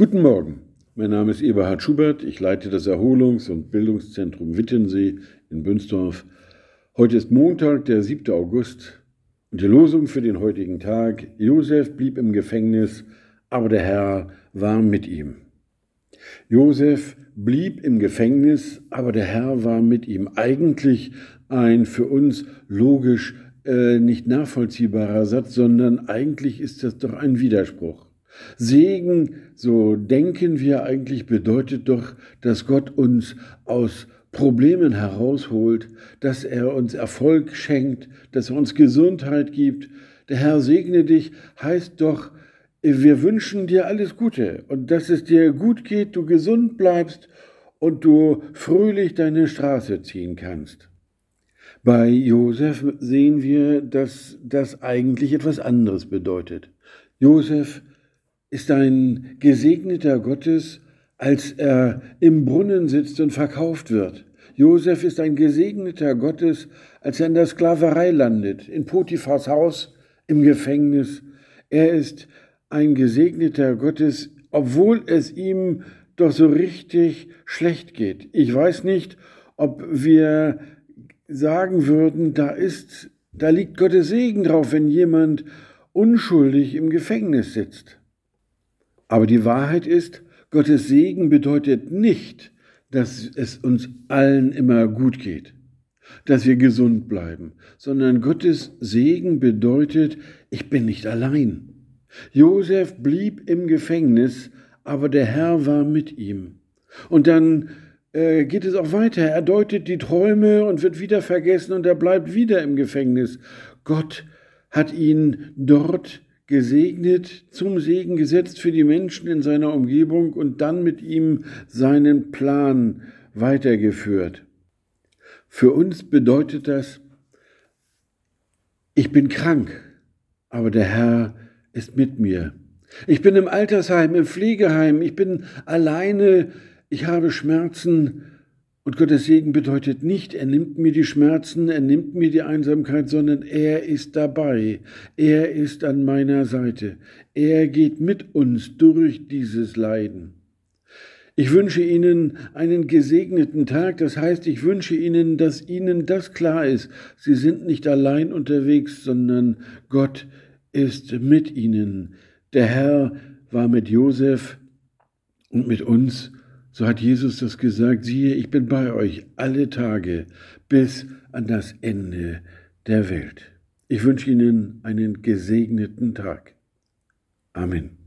Guten Morgen, mein Name ist Eberhard Schubert, ich leite das Erholungs- und Bildungszentrum Wittensee in Bünsdorf. Heute ist Montag, der 7. August und die Losung für den heutigen Tag, Josef blieb im Gefängnis, aber der Herr war mit ihm. Josef blieb im Gefängnis, aber der Herr war mit ihm. Eigentlich ein für uns logisch äh, nicht nachvollziehbarer Satz, sondern eigentlich ist das doch ein Widerspruch. Segen, so denken wir eigentlich, bedeutet doch, dass Gott uns aus Problemen herausholt, dass er uns Erfolg schenkt, dass er uns Gesundheit gibt. Der Herr segne dich heißt doch, wir wünschen dir alles Gute und dass es dir gut geht, du gesund bleibst und du fröhlich deine Straße ziehen kannst. Bei Josef sehen wir, dass das eigentlich etwas anderes bedeutet. Josef ist ein gesegneter Gottes, als er im Brunnen sitzt und verkauft wird. Josef ist ein gesegneter Gottes, als er in der Sklaverei landet, in Potiphars Haus, im Gefängnis. Er ist ein gesegneter Gottes, obwohl es ihm doch so richtig schlecht geht. Ich weiß nicht, ob wir sagen würden, da ist, da liegt Gottes Segen drauf, wenn jemand unschuldig im Gefängnis sitzt. Aber die Wahrheit ist, Gottes Segen bedeutet nicht, dass es uns allen immer gut geht, dass wir gesund bleiben, sondern Gottes Segen bedeutet, ich bin nicht allein. Josef blieb im Gefängnis, aber der Herr war mit ihm. Und dann äh, geht es auch weiter. Er deutet die Träume und wird wieder vergessen und er bleibt wieder im Gefängnis. Gott hat ihn dort gesegnet, zum Segen gesetzt für die Menschen in seiner Umgebung und dann mit ihm seinen Plan weitergeführt. Für uns bedeutet das, ich bin krank, aber der Herr ist mit mir. Ich bin im Altersheim, im Pflegeheim, ich bin alleine, ich habe Schmerzen, und Gottes Segen bedeutet nicht, er nimmt mir die Schmerzen, er nimmt mir die Einsamkeit, sondern er ist dabei, er ist an meiner Seite, er geht mit uns durch dieses Leiden. Ich wünsche Ihnen einen gesegneten Tag, das heißt, ich wünsche Ihnen, dass Ihnen das klar ist, Sie sind nicht allein unterwegs, sondern Gott ist mit Ihnen. Der Herr war mit Josef und mit uns so hat Jesus das gesagt, siehe, ich bin bei euch alle Tage bis an das Ende der Welt. Ich wünsche Ihnen einen gesegneten Tag. Amen.